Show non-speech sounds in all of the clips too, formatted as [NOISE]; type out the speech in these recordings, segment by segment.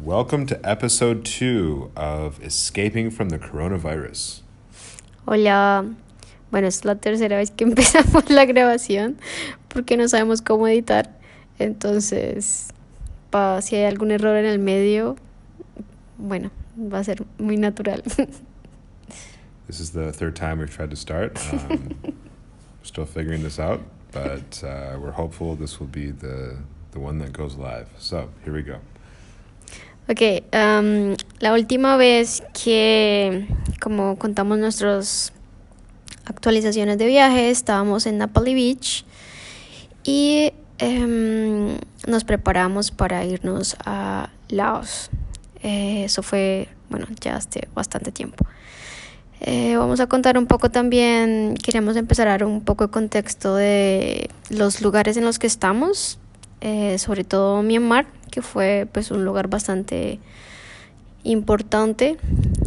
Welcome to episode two of Escaping from the Coronavirus. Hola, bueno, es la tercera vez que [LAUGHS] empezamos la grabación porque no sabemos cómo editar. Entonces, pa, si hay algún error en el medio, bueno, va a ser muy natural. [LAUGHS] This is the third time we've tried to start. [LAUGHS] Um, we're still figuring this out, but uh, we're hopeful this will be the, the one that goes live. So here we go. Ok, um, la última vez que, como contamos nuestras actualizaciones de viaje, estábamos en Napoli Beach y um, nos preparamos para irnos a Laos. Eh, eso fue, bueno, ya hace bastante tiempo. Eh, vamos a contar un poco también, queremos empezar a dar un poco de contexto de los lugares en los que estamos, eh, sobre todo Myanmar, que fue pues un lugar bastante importante,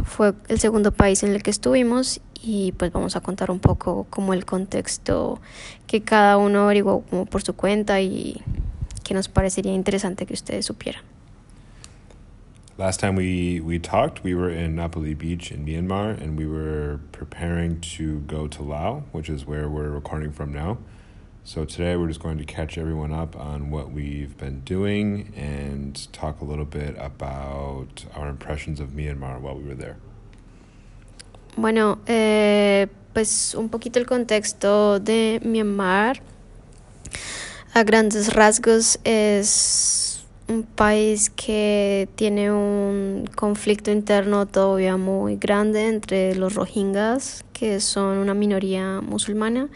fue el segundo país en el que estuvimos y pues vamos a contar un poco como el contexto que cada uno averiguó como por su cuenta y que nos parecería interesante que ustedes supieran. Last time we, we talked, we were in Napoli Beach in Myanmar and we were preparing to go to Laos, which is where we're recording from now. So today we're just going to catch everyone up on what we've been doing and talk a little bit about our impressions of Myanmar while we were there. Bueno, eh, pues un poquito el contexto de Myanmar. A grandes rasgos es un país que tiene un conflicto interno todavía muy grande entre los rohingyas, que son una minoría musulmana,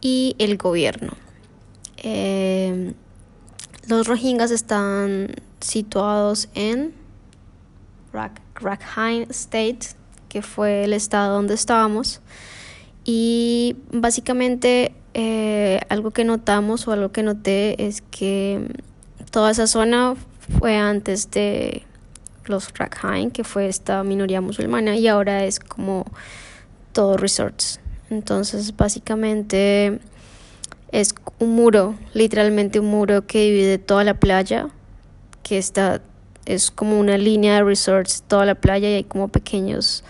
y el gobierno. Eh, los rohingyas están situados en Rak Rakhine State, que fue el estado donde estábamos. Y básicamente eh, algo que notamos o algo que noté es que toda esa zona fue antes de los Rakhine, que fue esta minoría musulmana, y ahora es como todo resorts. Entonces, básicamente es un muro, literalmente un muro que divide toda la playa, que está es como una línea de resorts toda la playa y hay como pequeños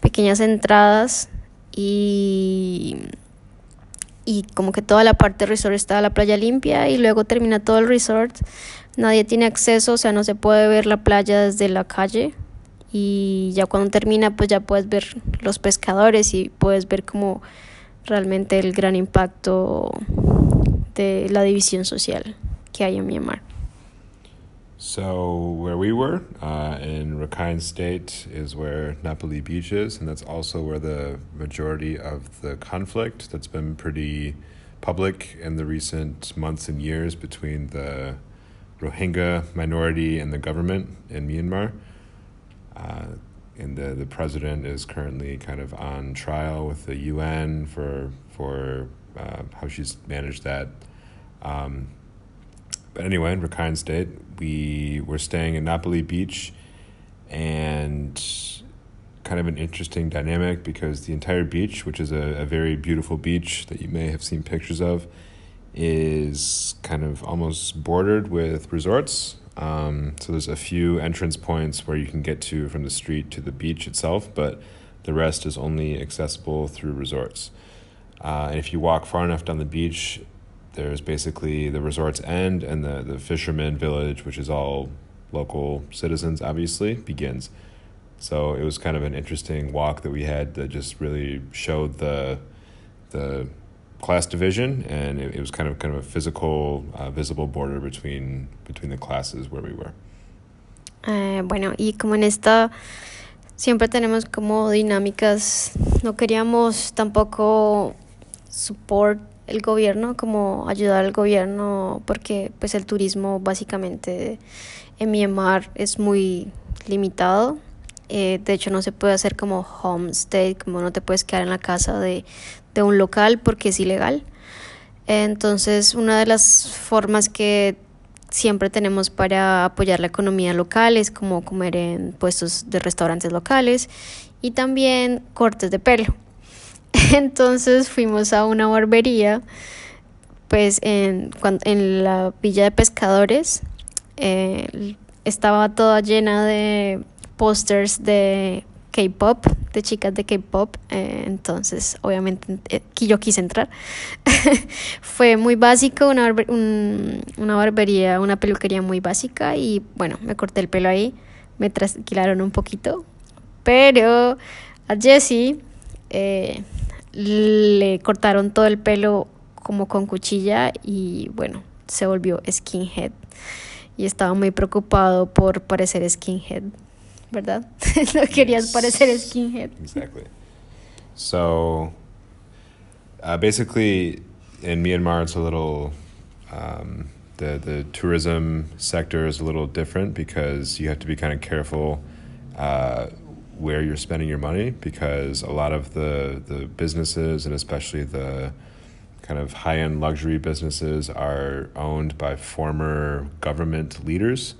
pequeñas entradas y y como que toda la parte del resort está la playa limpia y luego termina todo el resort. Nadie tiene acceso, o sea, no se puede ver la playa desde la calle y ya cuando termina pues ya puedes ver los pescadores y puedes ver como realmente el gran impacto de la división social que hay en Myanmar. So where we were uh, in Rakhine State is where Ngapali Beach is, and that's also where the majority of the conflict that's been pretty public in the recent months and years between the Rohingya minority and the government in Myanmar. Uh, and the, the president is currently kind of on trial with the UN for for uh, how she's managed that. Um, but anyway, in Rakhine State, we were staying in Ngapali Beach, and kind of an interesting dynamic because the entire beach, which is a, a very beautiful beach that you may have seen pictures of, is kind of almost bordered with resorts. Um, so there's a few entrance points where you can get to from the street to the beach itself, but the rest is only accessible through resorts. Uh, and if you walk far enough down the beach, there's basically the resort's end and the, the fisherman village, which is all local citizens, obviously, begins. So it was kind of an interesting walk that we had that just really showed the the class division, and it, it was kind of kind of a physical, uh, visible border between between the classes where we were. Eh, bueno, y como en esta siempre tenemos como dinámicas, no queríamos tampoco support el gobierno, como ayudar al gobierno, porque pues el turismo básicamente en Myanmar es muy limitado. Eh, de hecho, no se puede hacer como homestay, como no te puedes quedar en la casa de, de un local porque es ilegal. Entonces, una de las formas que siempre tenemos para apoyar la economía local es como comer en puestos de restaurantes locales y también cortes de pelo. [LAUGHS] Entonces fuimos a una barbería, pues en, en la villa de pescadores, eh, estaba toda llena de pósters de K-pop, de chicas de K-pop, eh, entonces obviamente eh, yo quise entrar. [LAUGHS] Fue muy básico, una, una barbería, una peluquería muy básica y bueno, me corté el pelo ahí, me trasquilaron un poquito, pero a Jessie eh, le cortaron todo el pelo como con cuchilla y bueno, se volvió skinhead y estaba muy preocupado por parecer skinhead. ¿Verdad? [LAUGHS] no querías yes. parecer skinhead. Exactly. So, uh, basically, in Myanmar, it's a little. Um, the, the tourism sector is a little different because you have to be kind of careful uh, where you're spending your money because a lot of the, the businesses and especially the kind of high end luxury businesses are owned by former government leaders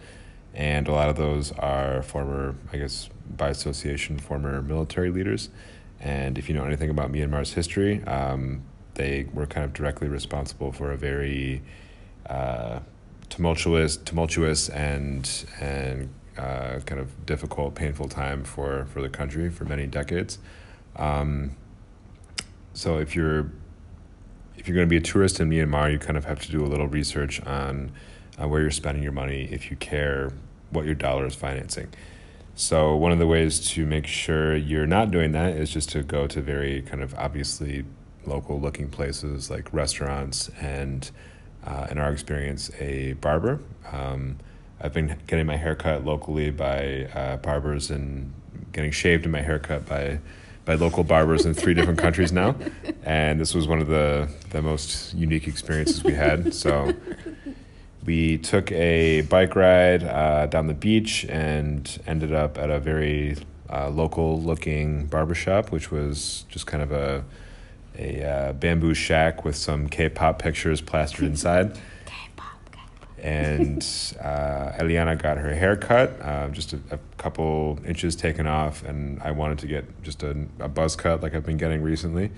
and a lot of those are former, I guess, by association, former military leaders. And if you know anything about Myanmar's history, um, they were kind of directly responsible for a very uh, tumultuous, tumultuous and and uh, kind of difficult, painful time for for the country for many decades. Um, so if you're if you're going to be a tourist in Myanmar, you kind of have to do a little research on uh, where you're spending your money if you care what your dollar is financing. So, one of the ways to make sure you're not doing that is just to go to very kind of obviously local looking places like restaurants and, uh, in our experience, a barber. Um, I've been getting my haircut locally by uh, barbers and getting shaved in my haircut by by local barbers in three different countries now, and this was one of the the most unique experiences we had. So we took a bike ride uh, down the beach and ended up at a very uh, local looking barbershop, which was just kind of a a uh, bamboo shack with some K-pop pictures plastered inside. [LAUGHS] K-pop. and [LAUGHS] uh, Eliana got her hair cut, uh, just a, a, couple inches taken off, and I wanted to get just a, a buzz cut like I've been getting recently.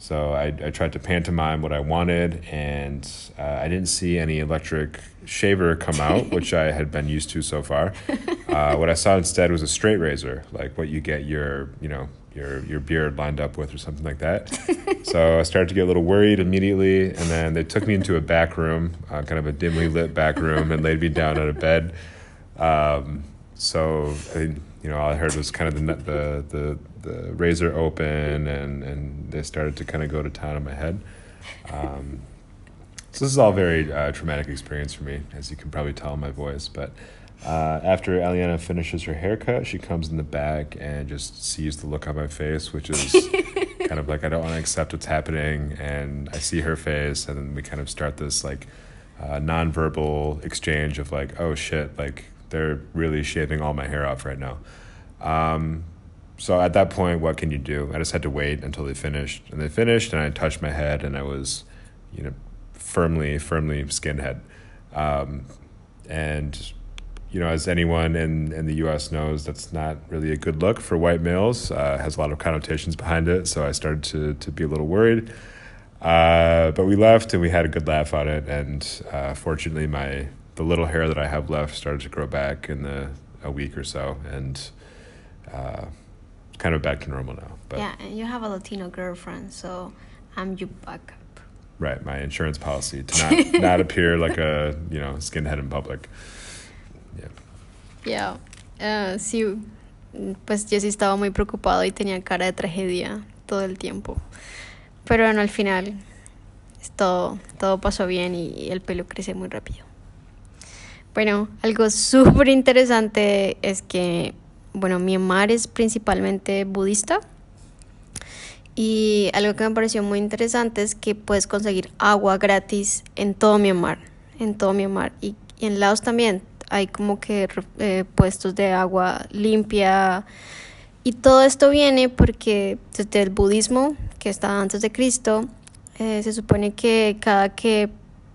So I, I tried to pantomime what I wanted, and uh, I didn't see any electric shaver come [LAUGHS] out, which I had been used to so far. [LAUGHS] Uh, what I saw instead was a straight razor, like what you get your, you know, your your beard lined up with, or something like that. [LAUGHS] so I started to get a little worried immediately, and then they took me into a back room, uh, kind of a dimly lit back room, and laid me down on a bed. Um, so I, you know, all I heard was kind of the the the the razor open and and they started to kind of go to town on my head. Um, so this is all very uh, traumatic experience for me, as you can probably tell in my voice. But uh, after Eliana finishes her haircut, she comes in the back and just sees the look on my face, which is [LAUGHS] kind of like I don't want to accept what's happening. And I see her face, and then we kind of start this like uh, nonverbal exchange of like, oh shit, like they're really shaving all my hair off right now. Um, so at that point, what can you do? I just had to wait until they finished, and they finished, and I touched my head, and I was, you know, firmly, firmly skinhead, um, and you know, as anyone in, in the U.S. knows, that's not really a good look for white males. Uh, has a lot of connotations behind it. So I started to to be a little worried. Uh, but we left and we had a good laugh on it. And uh, fortunately, my the little hair that I have left started to grow back in the a week or so, and uh, kind of back to normal now. But yeah, and you have a Latino girlfriend, so I'm your backup. Right, my insurance policy to not [LAUGHS] not appear like a you know skinhead in public. Yeah. Yeah, uh, sí, pues yo sí estaba muy preocupado y tenía cara de tragedia todo el tiempo. Pero bueno, al final todo, todo pasó bien y el pelo crece muy rápido. Bueno, algo súper interesante es que bueno, Myanmar es principalmente budista. Y algo que me pareció muy interesante es que puedes conseguir agua gratis en todo Myanmar. En todo Myanmar. Y, en Laos también hay como que eh, puestos de agua limpia. Y todo esto viene porque desde el budismo, que estaba antes de Cristo, eh, se supone que cada que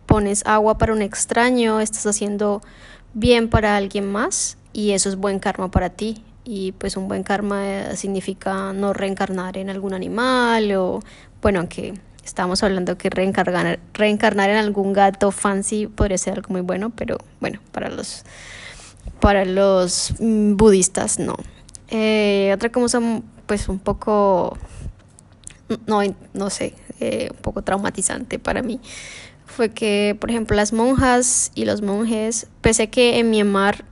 pones agua para un extraño, estás haciendo bien para alguien más y eso es buen karma para ti. Y pues un buen karma eh, significa no reencarnar en algún animal o, bueno, aunque estamos hablando que reencarnar, reencarnar en algún gato fancy podría ser algo muy bueno, pero bueno, para los para los mm, budistas no. Eh, otra cosa, pues un poco, no, no sé, eh, un poco traumatizante para mí, fue que, por ejemplo, las monjas y los monjes, pese a que en Myanmar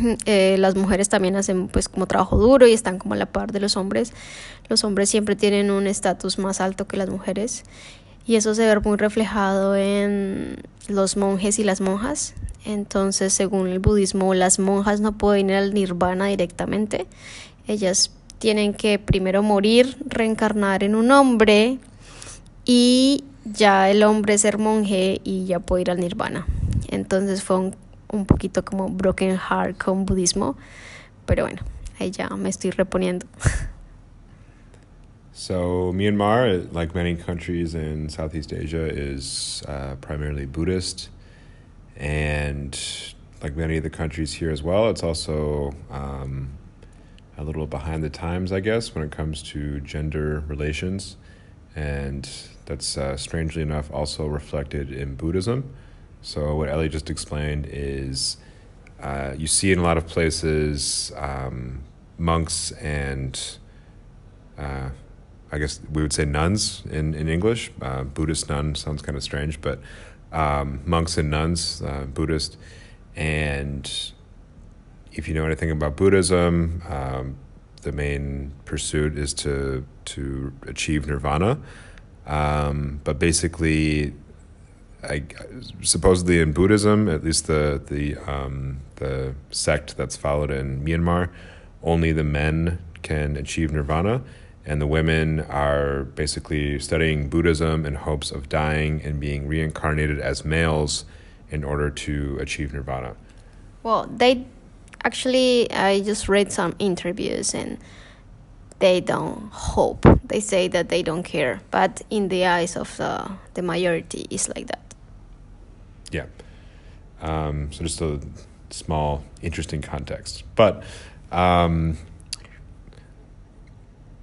[LAUGHS] eh, las mujeres también hacen pues como trabajo duro y están como a la par de los hombres, los hombres siempre tienen un estatus más alto que las mujeres y eso se ve muy reflejado en los monjes y las monjas. Entonces, según el budismo, las monjas no pueden ir al nirvana directamente. Ellas tienen que primero morir, reencarnar en un hombre y ya el hombre ser monje y ya puede ir al nirvana. Entonces fue un, un poquito como broken heart con budismo, pero bueno, ahí ya me estoy reponiendo. [LAUGHS] So Myanmar, like many countries in Southeast Asia, is uh, primarily Buddhist, and like many of the countries here as well, it's also um, a little behind the times, I guess, when it comes to gender relations, and that's uh, strangely enough also reflected in Buddhism. So what Ellie just explained is uh, you see in a lot of places um, monks and uh, I guess we would say nuns in, in English. Uh, Buddhist nun sounds kind of strange, but um, monks and nuns, uh, Buddhist. And if you know anything about Buddhism, um, the main pursuit is to to achieve nirvana. Um, but basically, I, supposedly in Buddhism, at least the the um, the sect that's followed in Myanmar, only the men can achieve nirvana and the women are basically studying Buddhism in hopes of dying and being reincarnated as males in order to achieve nirvana. Well, they actually, I just read some interviews and they don't hope. They say that they don't care, but in the eyes of the, the majority, it's like that. Yeah. Um, so just a small, interesting context. But um,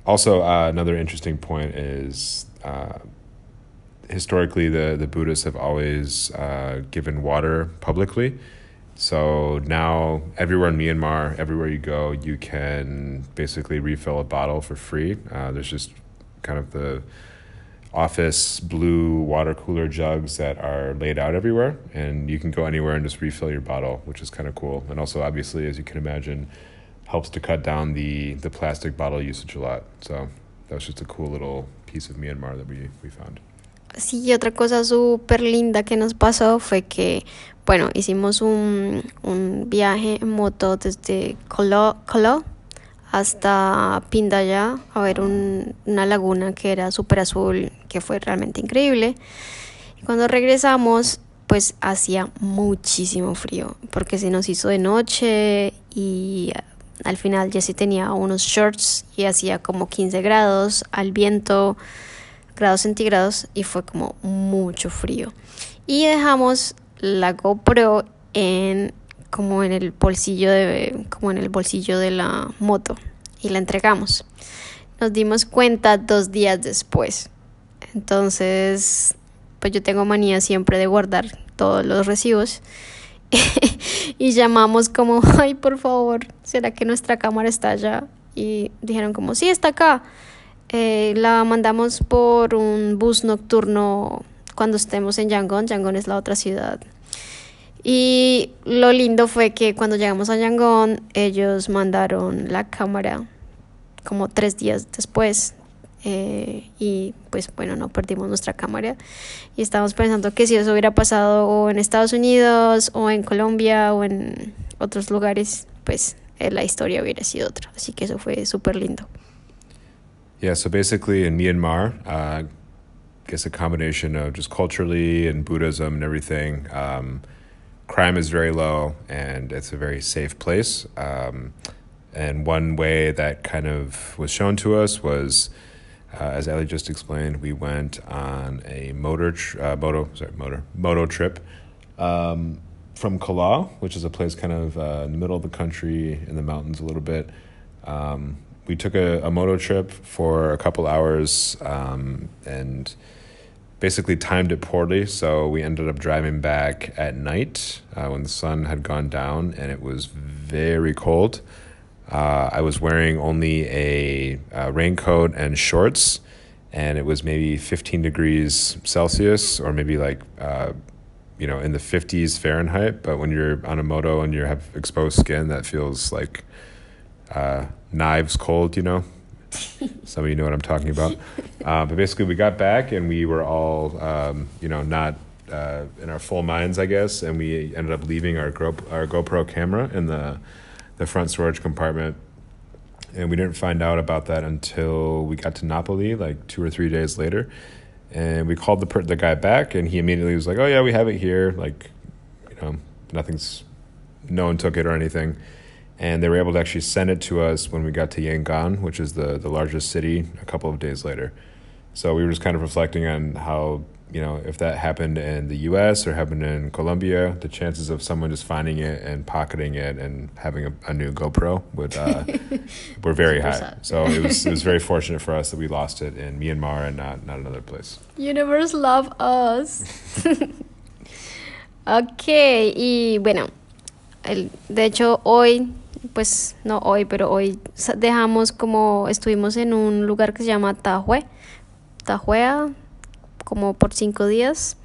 also, uh, another interesting point is uh, historically the, the Buddhists have always uh, given water publicly. So now, everywhere in Myanmar, everywhere you go, you can basically refill a bottle for free. Uh, there's just kind of the office blue water cooler jugs that are laid out everywhere, and you can go anywhere and just refill your bottle, which is kind of cool. And also, obviously, as you can imagine, helps to cut down the, the plastic bottle usage a lot. So that was just a cool little piece of Myanmar that we, we found. Sí, otra cosa súper linda que nos pasó fue que, bueno, hicimos un, un viaje en moto desde Kalaw, Kalaw hasta Pindaya a ver un, una laguna que era súper azul, que fue realmente increíble. Y cuando regresamos, pues hacía muchísimo frío, porque se nos hizo de noche y al final Jessie tenía unos shorts y hacía como 15 grados al viento, grados centígrados y fue como mucho frío. Y dejamos la GoPro en como en el bolsillo de como en el bolsillo de la moto y la entregamos. Nos dimos cuenta dos días después. Entonces, pues yo tengo manía siempre de guardar todos los recibos [LAUGHS] y llamamos como, ay, por favor, ¿será que nuestra cámara está allá? Y dijeron como, sí, está acá. Eh, la mandamos por un bus nocturno cuando estemos en Yangon. Yangon es la otra ciudad. Y lo lindo fue que cuando llegamos a Yangon, ellos mandaron la cámara como tres días después eh, y pues bueno, no perdimos nuestra cámara y estamos pensando que si eso hubiera pasado o en Estados Unidos o en Colombia o en otros lugares, pues eh, la historia hubiera sido otra. Así que eso fue súper lindo. Yeah, so basically in Myanmar, uh, I guess a combination of just culturally and Buddhism and everything, um, crime is very low and it's a very safe place. Um, and one way that kind of was shown to us was uh, as Ellie just explained, we went on a motor, tr- uh, moto, sorry, motor, moto trip um, from Kalaw, which is a place kind of uh, in the middle of the country in the mountains a little bit. Um, we took a, a, moto trip for a couple hours, um, and basically timed it poorly. So we ended up driving back at night uh, when the sun had gone down and it was very cold. Uh, I was wearing only a, a, raincoat and shorts, and it was maybe 15 degrees Celsius or maybe like, uh, you know, in the 50s Fahrenheit. But when you're on a moto and you have exposed skin, that feels like uh, knives cold, you know? [LAUGHS] Some of you know what I'm talking about. Uh, but basically, we got back and we were all, um, you know, not uh, in our full minds, I guess. And we ended up leaving our, Go- our GoPro camera in the, the front storage compartment. And we didn't find out about that until we got to Ngapali, like two or three days later. And we called the per- the guy back, and he immediately was like, "Oh yeah, we have it here. Like, you know, nothing's, no one took it or anything." And they were able to actually send it to us when we got to Yangon, which is the the largest city, a couple of days later. So we were just kind of reflecting on how you know if that happened in the U.S. or happened in Colombia, the chances of someone just finding it and pocketing it and having a, a new GoPro would uh, [LAUGHS] were very high. So it was it was very [LAUGHS] fortunate for us that we lost it in Myanmar and not not another place. Universe love us. [LAUGHS] okay, y bueno, el, de hecho hoy pues no hoy, pero hoy dejamos como estuvimos en un lugar que se llama Tahue, Tahuea, como por cinco días,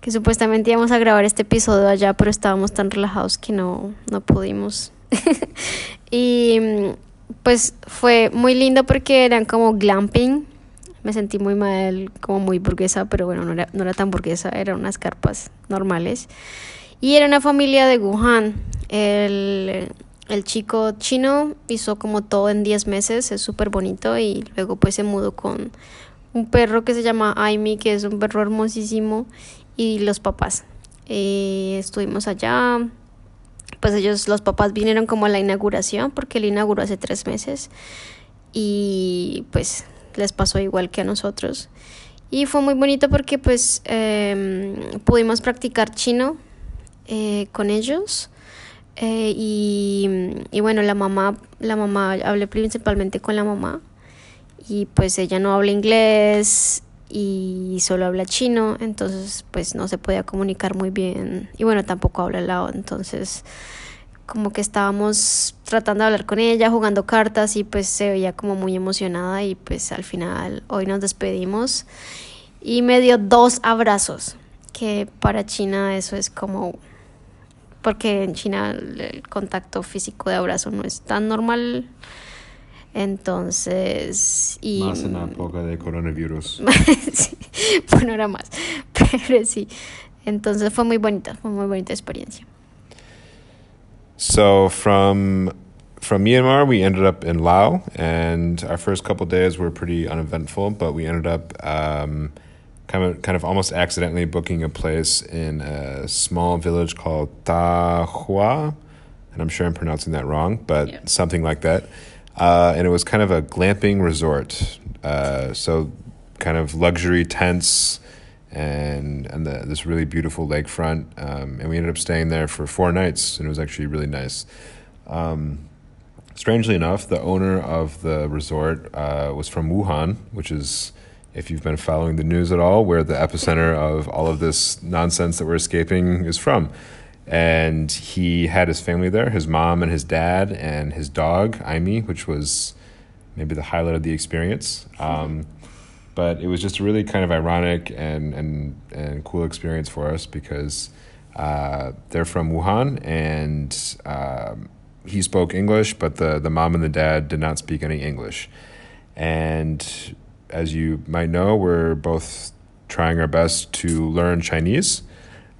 que supuestamente íbamos a grabar este episodio allá, pero estábamos tan relajados que no, no pudimos. [LAUGHS] y pues fue muy lindo porque eran como glamping. Me sentí muy mal, como muy burguesa, pero bueno, no era, no era tan burguesa, eran unas carpas normales. Y era una familia de Wuhan. El, el chico chino hizo como todo en 10 meses, es súper bonito y luego pues se mudó con un perro que se llama Aimi, que es un perro hermosísimo, y los papás. Eh, estuvimos allá, pues ellos, los papás vinieron como a la inauguración, porque él inauguró hace tres meses, y pues les pasó igual que a nosotros. Y fue muy bonito porque pues em, pudimos practicar chino eh, con ellos. Eh, y, bueno, la mamá, la mamá, hablé principalmente con la mamá y pues ella no habla inglés y solo habla chino, entonces pues no se podía comunicar muy bien y bueno, tampoco habla lao, entonces como que estábamos tratando de hablar con ella, jugando cartas y pues se veía como muy emocionada y pues al final hoy nos despedimos y me dio dos abrazos, que para China eso es como porque en China el contacto físico de abrazo no es tan normal. Entonces, y... Más en la época de coronavirus. [LAUGHS] sí, bueno, era más, [LAUGHS] pero sí. Entonces fue muy bonita, fue muy bonita experiencia. So from from Myanmar, we ended up in Laos, and our first couple days were pretty uneventful, but we ended up um, kind of kind of almost accidentally booking a place in a small village called Ta Hua, and I'm sure I'm pronouncing that wrong, but yeah. something like that. Uh, and it was kind of a glamping resort, uh, so kind of luxury tents and and the, this really beautiful lakefront. Um, and we ended up staying there for four nights, and it was actually really nice. Um, strangely enough, the owner of the resort uh, was from Wuhan, which is if you've been following the news at all, where the epicenter of all of this nonsense that we're escaping is from. And he had his family there, his mom and his dad, and his dog, Aimi, which was maybe the highlight of the experience. Um, but it was just a really kind of ironic and, and, and cool experience for us because uh, they're from Wuhan and um, he spoke English, but the, the mom and the dad did not speak any English. And as you might know, we're both trying our best to learn Chinese.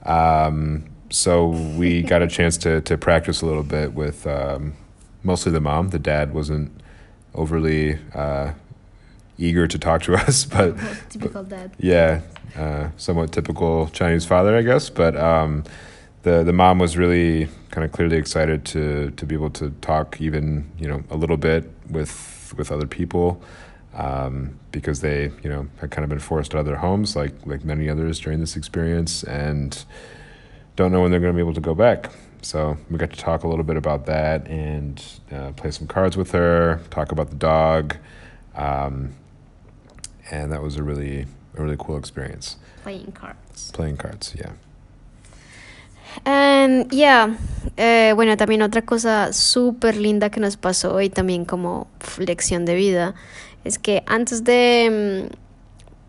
Um, so we [LAUGHS] got a chance to to practice a little bit with um, mostly the mom. The dad wasn't overly uh, eager to talk to [LAUGHS] us, but [LAUGHS] typical dad. Yeah, uh, somewhat typical Chinese father, I guess. But um, the the mom was really kind of clearly excited to to be able to talk even you know a little bit with with other people um, because they, you know, had kind of been forced out of their homes, like like many others during this experience, and don't know when they're going to be able to go back. So we got to talk a little bit about that and uh, play some cards with her, talk about the dog, um, and that was a really a really cool experience. Playing cards. Playing cards, yeah. And yeah, eh, bueno, también otra cosa súper linda que nos pasó y también como lección de vida es que antes de, mm,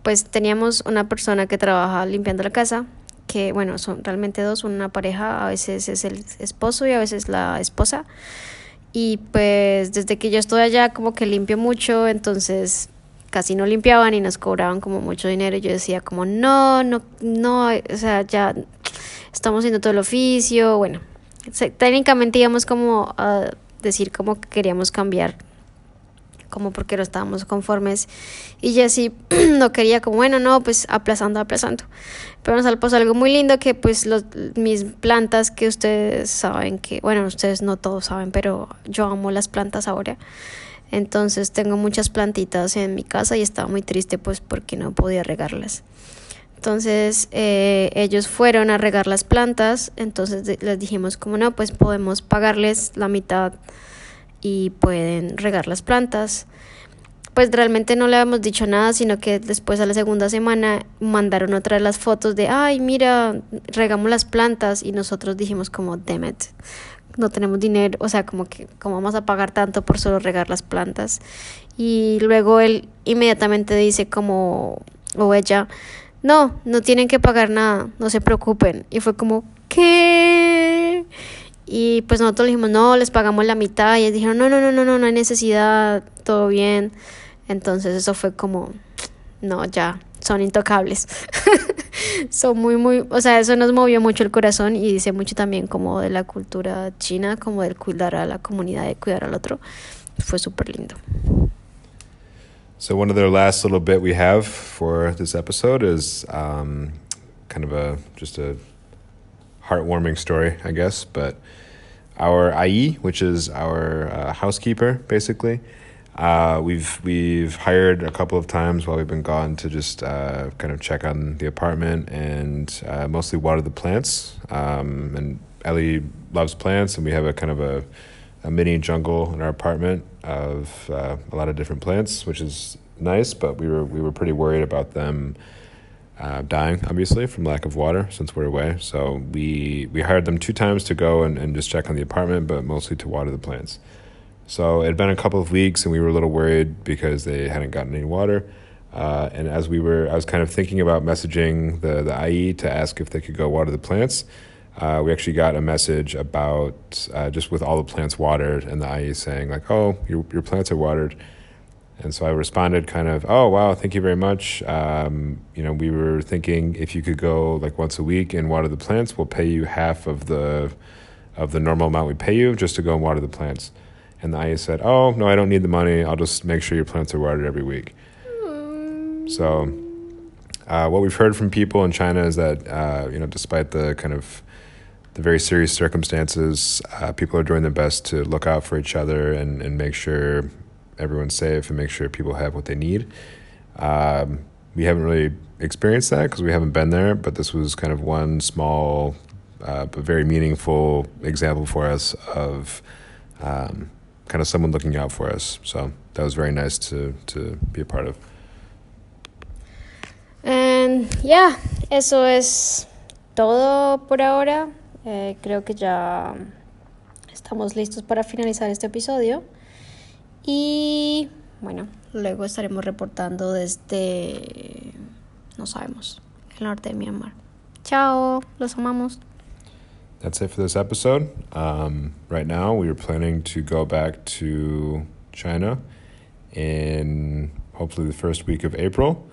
pues teníamos una persona que trabaja limpiando la casa, que bueno, son realmente dos, una pareja, a veces es el esposo y a veces la esposa. Y pues desde que yo estoy allá como que limpio mucho, entonces casi no limpiaban y nos cobraban como mucho dinero y yo decía como no, no, no, o sea, ya estamos haciendo todo el oficio, bueno, técnicamente íbamos como a decir que queríamos cambiar como porque no estábamos conformes. Y Jessie [CLEARS THROAT] no quería como bueno no pues aplazando aplazando. Pero nos pasó algo muy lindo que pues los, mis plantas que ustedes saben que bueno ustedes no todos saben pero yo amo las plantas ahora. Entonces tengo muchas plantitas en mi casa y estaba muy triste pues porque no podía regarlas entonces eh, ellos fueron a regar las plantas, entonces les dijimos como no, pues podemos pagarles la mitad y pueden regar las plantas. Pues realmente no le habíamos dicho nada, sino que después a la segunda semana mandaron otra de las fotos de, ay, mira, regamos las plantas y nosotros dijimos como, damn no tenemos dinero, o sea, como que, ¿cómo vamos a pagar tanto por solo regar las plantas? Y luego él inmediatamente dice como, o ella, no, no tienen que pagar nada, no se preocupen. Y fue como, ¿qué? Y pues nosotros dijimos, no, les pagamos la mitad. Y ellos dijeron, no, no, no, no, no, no hay necesidad, todo bien. Entonces eso fue como, no, ya, son intocables. [LAUGHS] son muy, muy, o sea, eso nos movió mucho el corazón y dice mucho también como de la cultura china, como del cuidar a la comunidad, de cuidar al otro. Fue súper lindo. So one of the last little bit we have for this episode is um, kind of a just a heartwarming story, I guess. But our ayi, which is our uh, housekeeper, basically, uh, we've we've hired a couple of times while we've been gone to just uh, kind of check on the apartment and uh, mostly water the plants. Um, and Ellie loves plants, and we have a kind of a a mini jungle in our apartment of uh, a lot of different plants, which is nice. But we were we were pretty worried about them uh, dying, obviously from lack of water since we're away. So we we hired them two times to go and, and just check on the apartment, but mostly to water the plants. So it had been a couple of weeks, and we were a little worried because they hadn't gotten any water. Uh, and as we were, I was kind of thinking about messaging the the ayi to ask if they could go water the plants uh, we actually got a message about uh, just with all the plants watered and the ayi saying like, "Oh, your your plants are watered," and so I responded kind of, "Oh wow, thank you very much. Um, you know, we were thinking if you could go like once a week and water the plants, we'll pay you half of the of the normal amount we pay you just to go and water the plants." And the ayi said, "Oh no, I don't need the money. I'll just make sure your plants are watered every week." So. Uh, what we've heard from people in China is that uh, you know, despite the kind of the very serious circumstances, uh, people are doing their best to look out for each other and, and make sure everyone's safe and make sure people have what they need. Um, we haven't really experienced that because we haven't been there, but this was kind of one small uh, but very meaningful example for us of um, kind of someone looking out for us. So that was very nice to, to be a part of. And yeah, eso es todo por ahora. Eh, creo que ya estamos listos para finalizar este episodio. Y bueno, luego estaremos reportando desde, no sabemos, el norte de Myanmar. Chao, los amamos. That's it for this episode. Um, right now, we are planning to go back to China in hopefully the first week of April.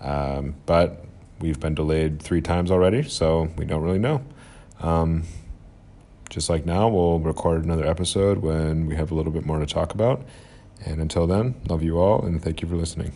Um, but we've been delayed three times already, so we don't really know. Um, just like now, we'll record another episode when we have a little bit more to talk about. And until then, love you all and thank you for listening.